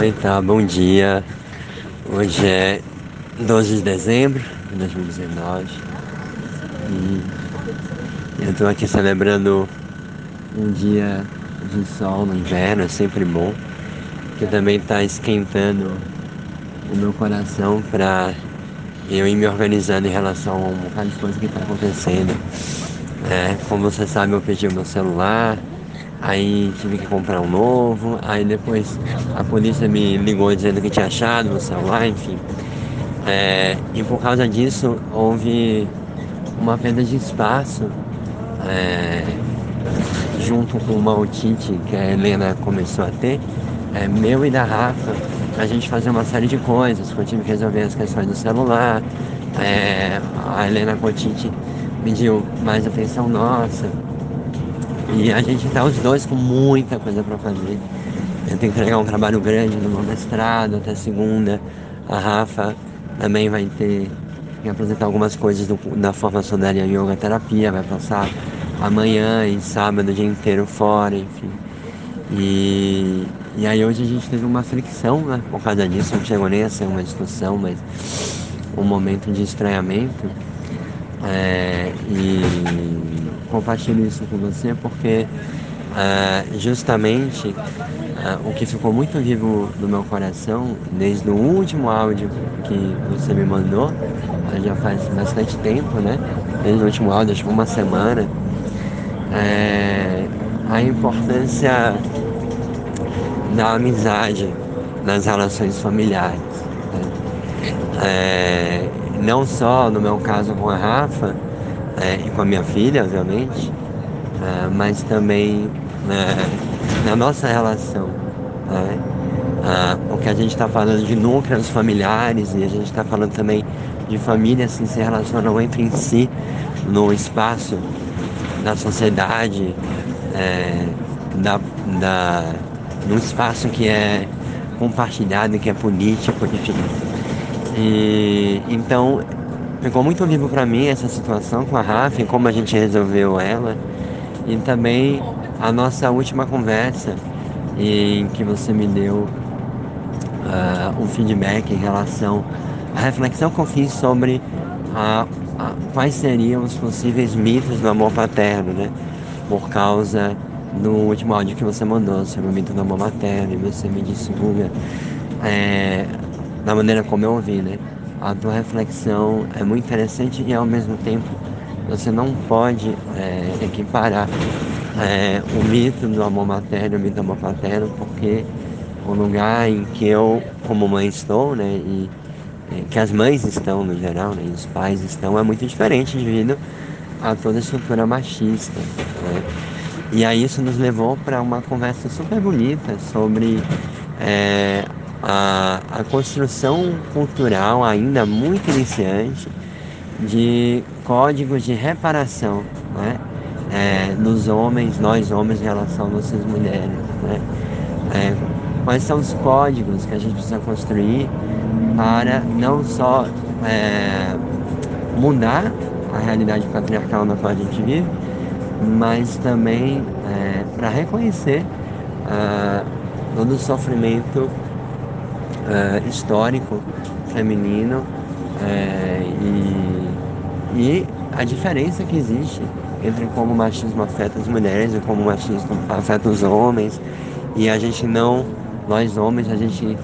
Oi, tá, bom dia. Hoje é 12 de dezembro de 2019 e eu tô aqui celebrando um dia de sol no inverno, é sempre bom, que também tá esquentando o meu coração para eu ir me organizando em relação a um bocado de coisa que tá acontecendo. É, como você sabe, eu perdi o meu celular, Aí tive que comprar um novo, aí depois a polícia me ligou dizendo que tinha achado meu celular, enfim. É, e por causa disso houve uma perda de espaço é, junto com uma otite que a Helena começou a ter, é, meu e da Rafa, a gente fazer uma série de coisas, eu tive que resolver as questões do celular, é, a Helena com otite pediu mais atenção nossa. E a gente tá os dois com muita coisa para fazer. Eu tenho que entregar um trabalho grande no meu mestrado até segunda. A Rafa também vai ter que apresentar algumas coisas do, da formação dela em yoga terapia, vai passar amanhã e sábado o dia inteiro fora, enfim. E, e aí hoje a gente teve uma fricção, né? Por causa disso, não chegou nem a ser uma discussão, mas um momento de estranhamento. É, e compartilho isso com você porque uh, justamente uh, o que ficou muito vivo no meu coração desde o último áudio que você me mandou, uh, já faz bastante tempo, né? Desde o último áudio, acho que uma semana, é a importância da amizade nas relações familiares. Né? É, não só no meu caso com a Rafa, é, e com a minha filha, obviamente, é, mas também né, na nossa relação. Né? o que a gente está falando de núcleos familiares e a gente está falando também de famílias que se relacionam entre si no espaço da sociedade, é, da, da, espaço que é compartilhado, que é político, enfim. E, então ficou muito vivo para mim essa situação com a Rafa, como a gente resolveu ela. E também a nossa última conversa em que você me deu uh, um feedback em relação à reflexão que eu fiz sobre a, a, quais seriam os possíveis mitos do amor paterno, né? Por causa do último áudio que você mandou sobre o mito do amor materno, e você me disse, Guga, é, da maneira como eu ouvi, né? A tua reflexão é muito interessante e ao mesmo tempo você não pode é, equiparar é, o mito do amor materno, o mito do amor paterno, porque o lugar em que eu, como mãe, estou, né, e é, que as mães estão no geral, né, e os pais estão, é muito diferente devido a toda a estrutura machista. Né? E aí isso nos levou para uma conversa super bonita sobre é, a, a construção cultural ainda muito iniciante de códigos de reparação né? É, nos homens, nós homens em relação às nossas mulheres. Né? É, quais são os códigos que a gente precisa construir para não só é, mudar a realidade patriarcal na qual a gente vive, mas também é, para reconhecer uh, todo o sofrimento uh, histórico feminino uh, e, e a diferença que existe entre como o machismo afeta as mulheres e como o machismo afeta os homens e a gente não, nós homens, a gente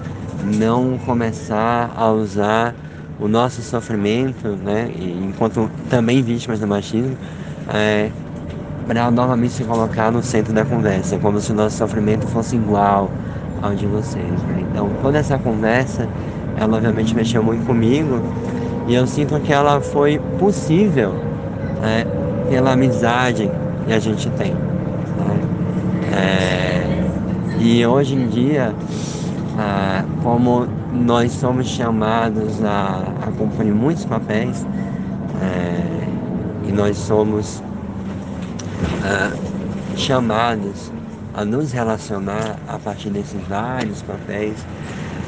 não começar a usar o nosso sofrimento, né, enquanto também vítimas do machismo, é, para novamente se colocar no centro da conversa, como se o nosso sofrimento fosse igual, ao de vocês. Né? Então toda essa conversa, ela obviamente mexeu muito comigo e eu sinto que ela foi possível né, pela amizade que a gente tem. Né? É, e hoje em dia, como nós somos chamados a, a cumprir muitos papéis é, e nós somos ah, chamados a nos relacionar a partir desses vários papéis,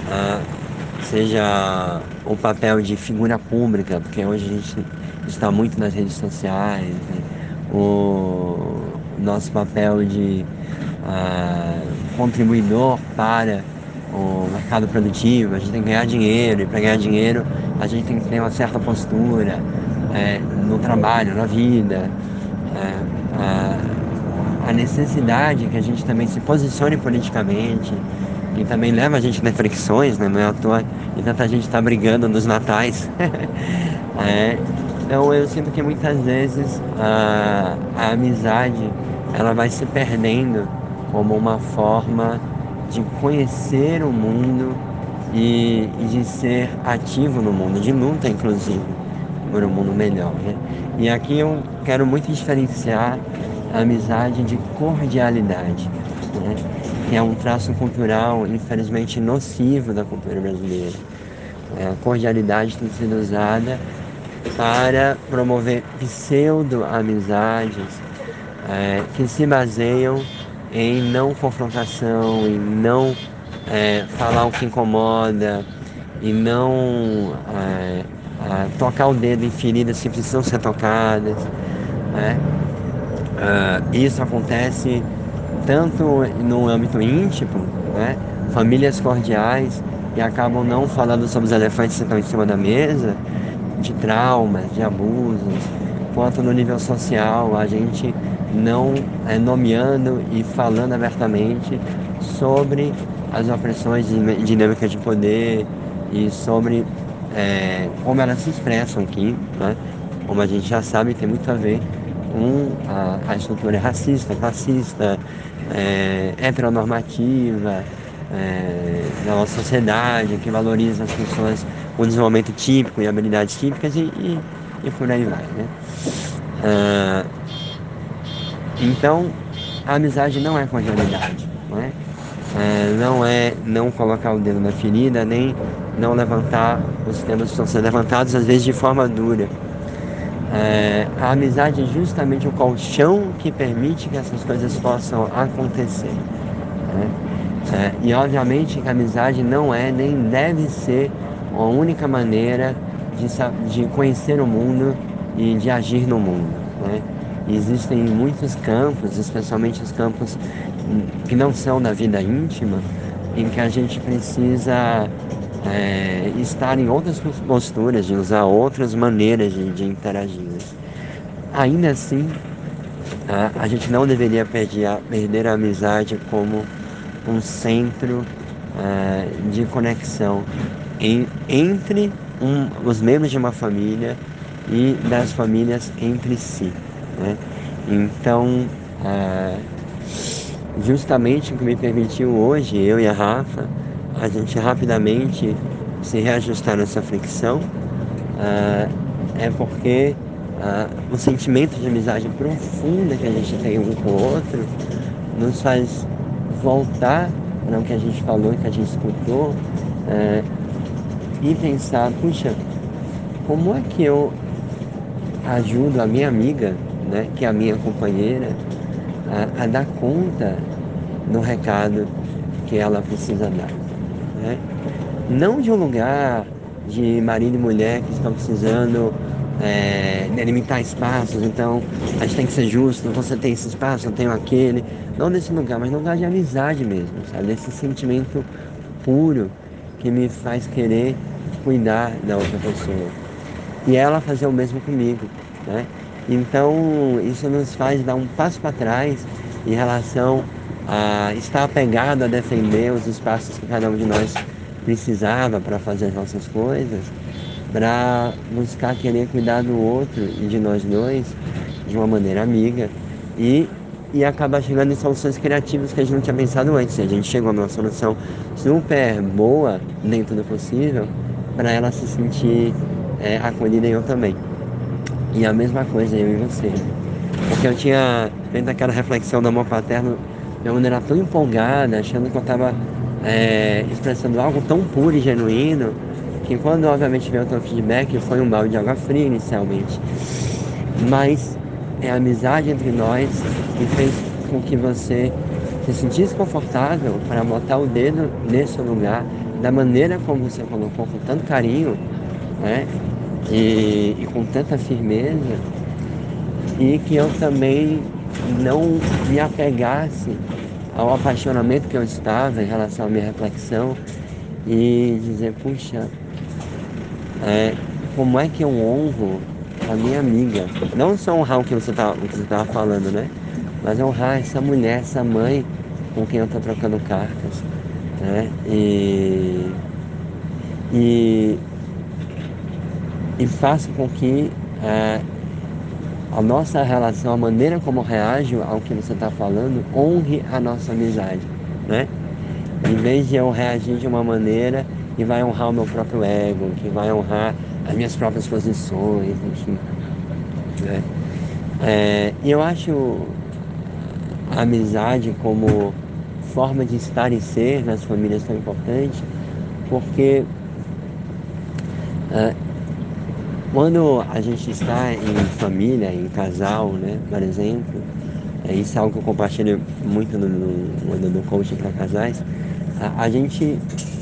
uh, seja o papel de figura pública, porque hoje a gente está muito nas redes sociais, né? o nosso papel de uh, contribuidor para o mercado produtivo, a gente tem que ganhar dinheiro, e para ganhar dinheiro a gente tem que ter uma certa postura é, no trabalho, na vida. É, a, a necessidade que a gente também se posicione politicamente, e também leva a gente a reflexões, né? não é à toa e tanta gente está brigando nos natais. é, então eu sinto que muitas vezes a, a amizade ela vai se perdendo como uma forma de conhecer o mundo e, e, de ser ativo no mundo, de luta inclusive, por um mundo melhor. Né? E aqui eu quero muito diferenciar a amizade de cordialidade, né? É um traço cultural, infelizmente, nocivo da cultura brasileira. É, a cordialidade tem sido usada para promover pseudo-amizades é, que se baseiam em não confrontação, em não é, falar o que incomoda, e não é, tocar o dedo em feridas que precisam ser tocadas. Né? Uh, isso acontece tanto no âmbito íntimo, né? famílias cordiais e acabam não falando sobre os elefantes que estão em cima da mesa, de traumas, de abusos, quanto no nível social, a gente não é, nomeando e falando abertamente sobre as opressões dinâmicas de poder e sobre é, como elas se expressam aqui, né? como a gente já sabe, tem muito a ver com a, a estrutura racista, classista, é, heteronormativa é, da nossa sociedade, que valoriza as pessoas com desenvolvimento típico e habilidades típicas e, e, e por aí vai. Né? Ah, então, a amizade não é cordialidade, não é? é? não é não colocar o dedo na ferida, nem não levantar os temas que estão sendo levantados, às vezes de forma dura. É, a amizade é justamente o colchão que permite que essas coisas possam acontecer. Né? É, e obviamente que a amizade não é nem deve ser a única maneira de, de conhecer o mundo e de agir no mundo. Né? existem muitos campos, especialmente os campos que não são da vida íntima, em que a gente precisa é, estar em outras posturas, de usar outras maneiras de, de interagir. Ainda assim, a, a, gente não deveria perder a, perder a amizade como um centro é, de conexão em, entre um, os membros de uma família e das famílias entre si. Né? Então, é, justamente o que me permitiu hoje, eu e a Rafa, a gente rapidamente se reajustar nessa fricção, é, é porque é, o sentimento de amizade profunda que a gente tem um com o outro nos faz voltar para o que a gente falou, que a gente escutou, é, e pensar, puxa, como é que eu ajudo a minha amiga né, que é a minha companheira, a, a dar conta do recado que ela precisa dar. Não de um lugar de marido e mulher que estão precisando é, delimitar espaços, então a gente tem que ser justo, você tem esse espaço, eu tenho aquele. Não desse lugar, mas lugar de amizade mesmo, sabe? Desse sentimento puro que me faz querer cuidar da outra pessoa. E ela fazer o mesmo comigo, né? Então, isso nos faz dar um passo para trás em relação a estar apegado a defender os espaços que cada um de nós precisava para fazer as nossas coisas, para buscar querer cuidar do outro e de nós dois de uma maneira amiga e, e acabar chegando em soluções criativas que a gente não tinha pensado antes. A gente chegou numa solução super boa dentro do possível para ela se sentir é, acolhida e eu também. E a mesma coisa eu e você. Porque eu tinha feito aquela reflexão do amor paterno de uma maneira tão empolgada, achando que eu estava é, expressando algo tão puro e genuíno, que quando obviamente veio o teu feedback foi um balde de água fria inicialmente. Mas é a amizade entre nós que fez com que você se sentisse confortável para botar o dedo nesse lugar, da maneira como você colocou, com tanto carinho, né? e, e com tanta firmeza, e que eu também não me apegasse ao apaixonamento que eu estava em relação à minha reflexão e dizer, puxa, é, como é que eu honro a minha amiga? Não só honrar o que você tá, estava falando, né? Mas honrar essa mulher, essa mãe com quem eu estou trocando cartas. Né? E, e, e faço com que é, a nossa relação, a maneira como reage ao que você está falando, honre a nossa amizade, né? Em vez de eu reagir de uma maneira que vai honrar o meu próprio ego, que vai honrar as minhas próprias posições, enfim. Né? É, eu acho a amizade como forma de estar e ser nas famílias tão importante, porque é, quando a gente está em família, em casal, né, por exemplo, é, isso é algo que eu compartilho muito no, no, no coaching para casais, a, a, gente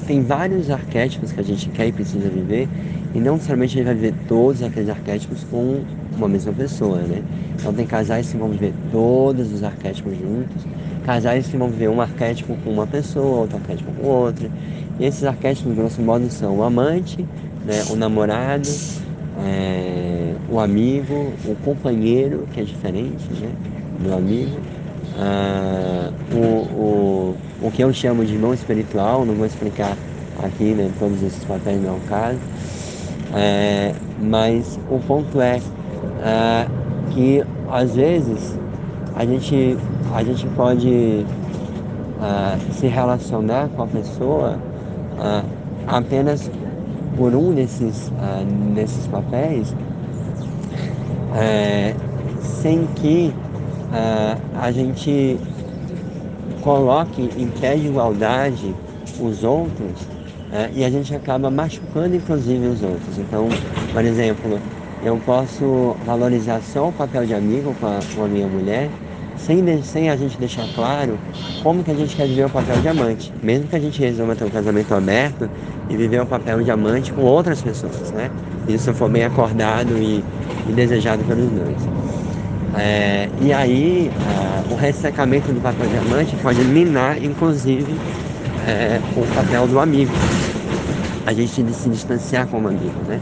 tem vários arquétipos que a gente quer e precisa viver, e não necessariamente a gente vai viver todos aqueles arquétipos com uma mesma pessoa, né? Então tem casais que vão viver todos os arquétipos juntos, casais que vão viver um arquétipo com uma pessoa, outro arquétipo com outra. E esses arquétipos, grosso modo, são o amante, né, o namorado, é, o amigo, o companheiro, que é diferente né, do amigo, ah, o, o, o que eu chamo de irmão espiritual, não vou explicar aqui né, todos esses papéis não é o caso, é, mas o ponto é, é que às vezes a gente, a gente pode ah, se relacionar com a pessoa ah, apenas por um desses, desses papéis, é, sem que uh, a gente coloque em pé de igualdade os outros uh, e a gente acaba machucando inclusive os outros. Então, por exemplo, eu posso valorizar só o papel de amigo com a, com a minha mulher sem, sem a gente deixar claro como que a gente quer viver o papel de amante. Mesmo que a gente resolva ter um casamento aberto e viver o papel de amante com outras pessoas, né? Isso for bem acordado e, e desejado pelos dois. É, e aí, é, o ressecamento do papel de amante pode minar, inclusive, é, o papel do amigo. A gente se distanciar como amigo, né?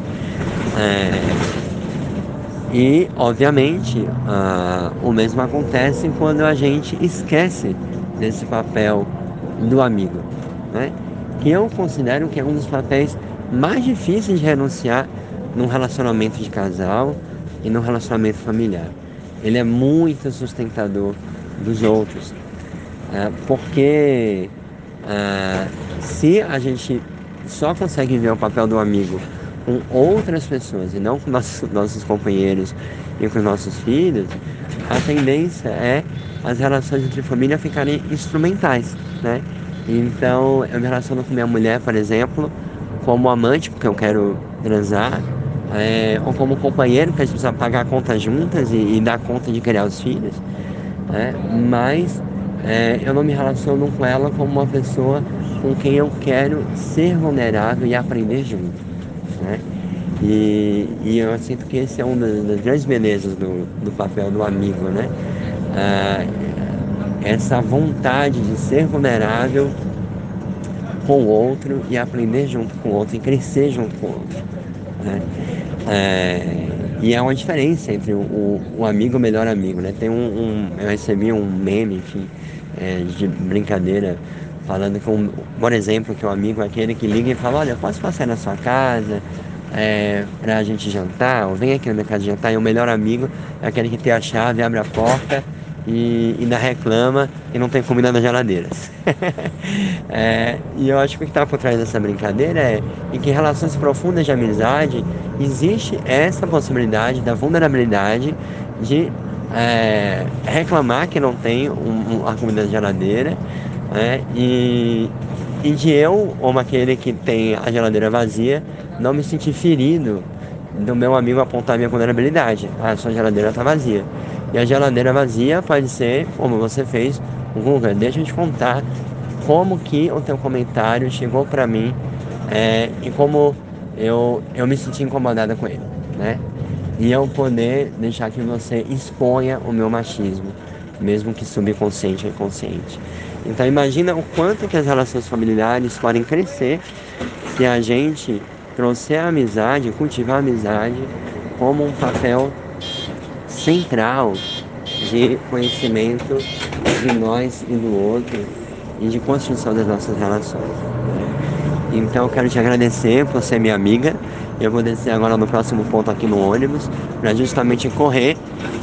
É, e, obviamente, uh, o mesmo acontece quando a gente esquece desse papel do amigo, né? que eu considero que é um dos papéis mais difíceis de renunciar num relacionamento de casal e num relacionamento familiar. Ele é muito sustentador dos outros, uh, porque uh, se a gente só consegue ver o papel do amigo com outras pessoas e não com nossos, nossos companheiros e com nossos filhos, a tendência é as relações entre família ficarem instrumentais, né? Então eu me relaciono com minha mulher, por exemplo, como amante, porque eu quero transar, é, ou como companheiro, porque a gente precisa pagar a conta juntas e, e dar conta de criar os filhos, né? mas é, eu não me relaciono com ela como uma pessoa com quem eu quero ser vulnerável e aprender junto. Né? E, e eu sinto que esse é uma das, grandes belezas do, do papel do amigo, né? Ah, essa vontade de ser vulnerável com o outro e aprender junto com o outro e crescer junto com o outro. Né? É, e é uma diferença entre o, o, o, amigo e o melhor amigo, né? Tem um, um eu recebi um meme, enfim, é, de brincadeira falando com, por exemplo, que o amigo é aquele que liga e fala, olha, posso passar na sua casa é, pra gente jantar, ou vem aqui na minha casa jantar, e o melhor amigo é aquele que tem a chave, abre a porta e ainda reclama e não tem comida na geladeira. é, e eu acho que o que está por trás dessa brincadeira é em que relações profundas de amizade existe essa possibilidade da vulnerabilidade de é, reclamar que não tem um, um, a comida na geladeira né? E, e de eu, ou aquele que tem a geladeira vazia, não me sentir ferido do meu amigo apontar minha vulnerabilidade. Ah, sua geladeira está vazia. E a geladeira vazia pode ser, como você fez, Guga, deixa eu te contar como que o teu comentário chegou para mim é, e como eu, eu me senti incomodada com ele, né? E eu poder deixar que você exponha o meu machismo mesmo que subconsciente ou inconsciente. Então imagina o quanto que as relações familiares podem crescer se a gente trouxer a amizade, cultivar a amizade como um papel central de conhecimento de nós e do outro e de construção das nossas relações. Então eu quero te agradecer por ser minha amiga. Eu vou descer agora no próximo ponto aqui no ônibus para justamente correr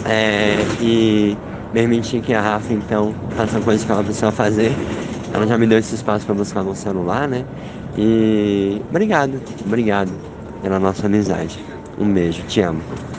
é, e permitir que a Rafa então faça coisas que ela precisa fazer. Ela já me deu esse espaço para buscar no celular, né? E obrigado, obrigado pela nossa amizade. Um beijo, te amo.